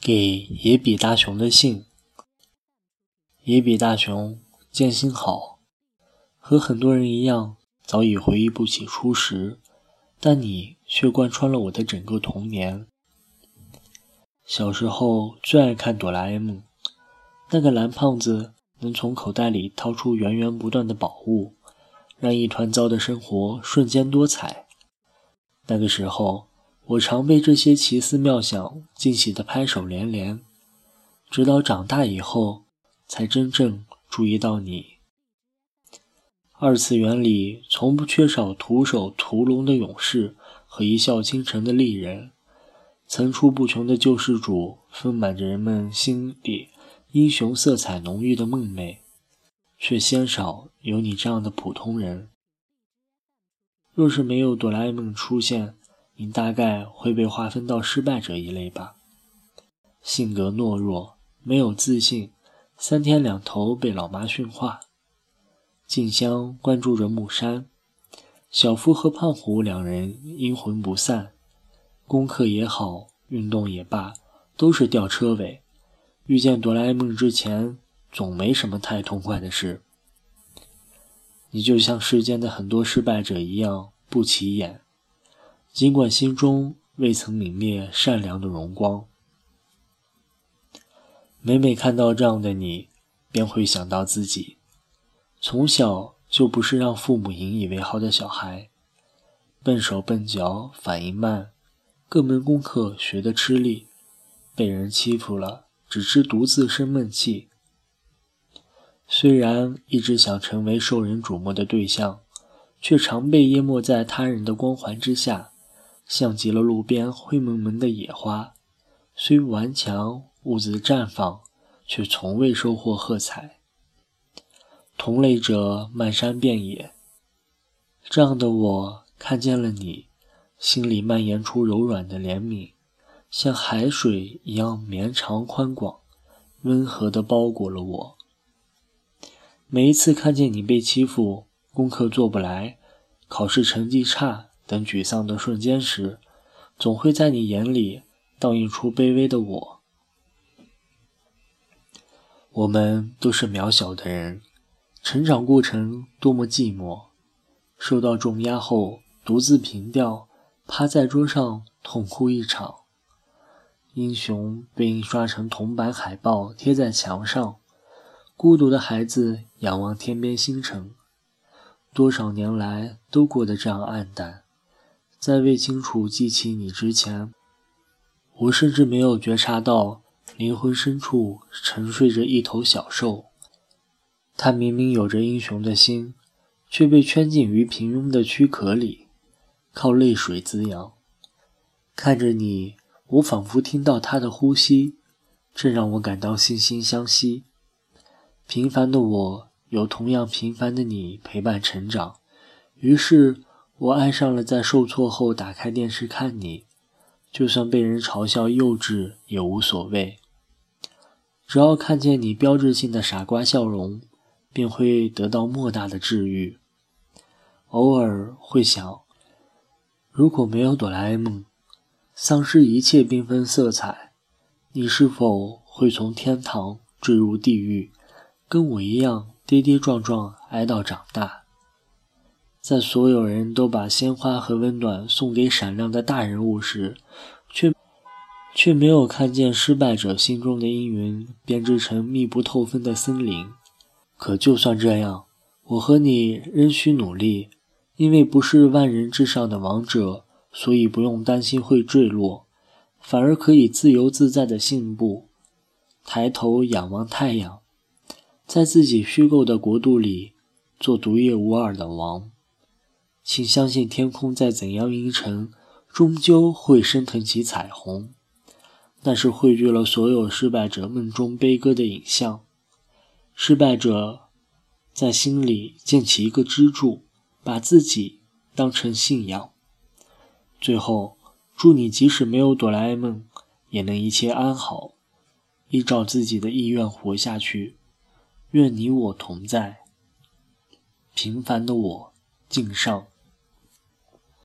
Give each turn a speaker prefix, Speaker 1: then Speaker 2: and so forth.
Speaker 1: 给野比大雄的信。野比大雄，剑心好。和很多人一样，早已回忆不起初时，但你却贯穿了我的整个童年。小时候最爱看哆啦 A 梦，那个蓝胖子能从口袋里掏出源源不断的宝物，让一团糟的生活瞬间多彩。那个时候。我常被这些奇思妙想惊喜的拍手连连，直到长大以后，才真正注意到你。二次元里从不缺少徒手屠龙的勇士和一笑倾城的丽人，层出不穷的救世主丰满着人们心里英雄色彩浓郁的梦寐，却鲜少有你这样的普通人。若是没有哆啦 A 梦出现，你大概会被划分到失败者一类吧，性格懦弱，没有自信，三天两头被老妈训话。静香关注着木山，小夫和胖虎两人阴魂不散，功课也好，运动也罢，都是吊车尾。遇见哆啦 A 梦之前，总没什么太痛快的事。你就像世间的很多失败者一样，不起眼。尽管心中未曾泯灭善良的荣光，每每看到这样的你，便会想到自己从小就不是让父母引以为豪的小孩，笨手笨脚，反应慢，各门功课学得吃力，被人欺负了，只知独自生闷气。虽然一直想成为受人瞩目的对象，却常被淹没在他人的光环之下。像极了路边灰蒙蒙的野花，虽顽强兀自绽放，却从未收获喝彩。同类者漫山遍野，这样的我看见了你，心里蔓延出柔软的怜悯，像海水一样绵长宽广，温和地包裹了我。每一次看见你被欺负，功课做不来，考试成绩差。等沮丧的瞬间时，总会在你眼里倒映出卑微的我。我们都是渺小的人，成长过程多么寂寞。受到重压后，独自凭吊，趴在桌上痛哭一场。英雄被印刷成铜板海报贴在墙上，孤独的孩子仰望天边星辰。多少年来都过得这样黯淡。在未清楚记起你之前，我甚至没有觉察到灵魂深处沉睡着一头小兽。它明明有着英雄的心，却被圈禁于平庸的躯壳里，靠泪水滋养。看着你，我仿佛听到它的呼吸，这让我感到惺惺相惜。平凡的我，有同样平凡的你陪伴成长，于是。我爱上了在受挫后打开电视看你，就算被人嘲笑幼稚也无所谓。只要看见你标志性的傻瓜笑容，便会得到莫大的治愈。偶尔会想，如果没有哆啦 A 梦，丧失一切缤纷色彩，你是否会从天堂坠入地狱，跟我一样跌跌撞撞挨到长大？在所有人都把鲜花和温暖送给闪亮的大人物时，却却没有看见失败者心中的阴云编织成密不透风的森林。可就算这样，我和你仍需努力，因为不是万人之上的王者，所以不用担心会坠落，反而可以自由自在的信步。抬头仰望太阳，在自己虚构的国度里做独一无二的王。请相信，天空再怎样阴沉，终究会升腾起彩虹。那是汇聚了所有失败者梦中悲歌的影像。失败者在心里建起一个支柱，把自己当成信仰。最后，祝你即使没有哆啦 A 梦，也能一切安好，依照自己的意愿活下去。愿你我同在。平凡的我，敬上。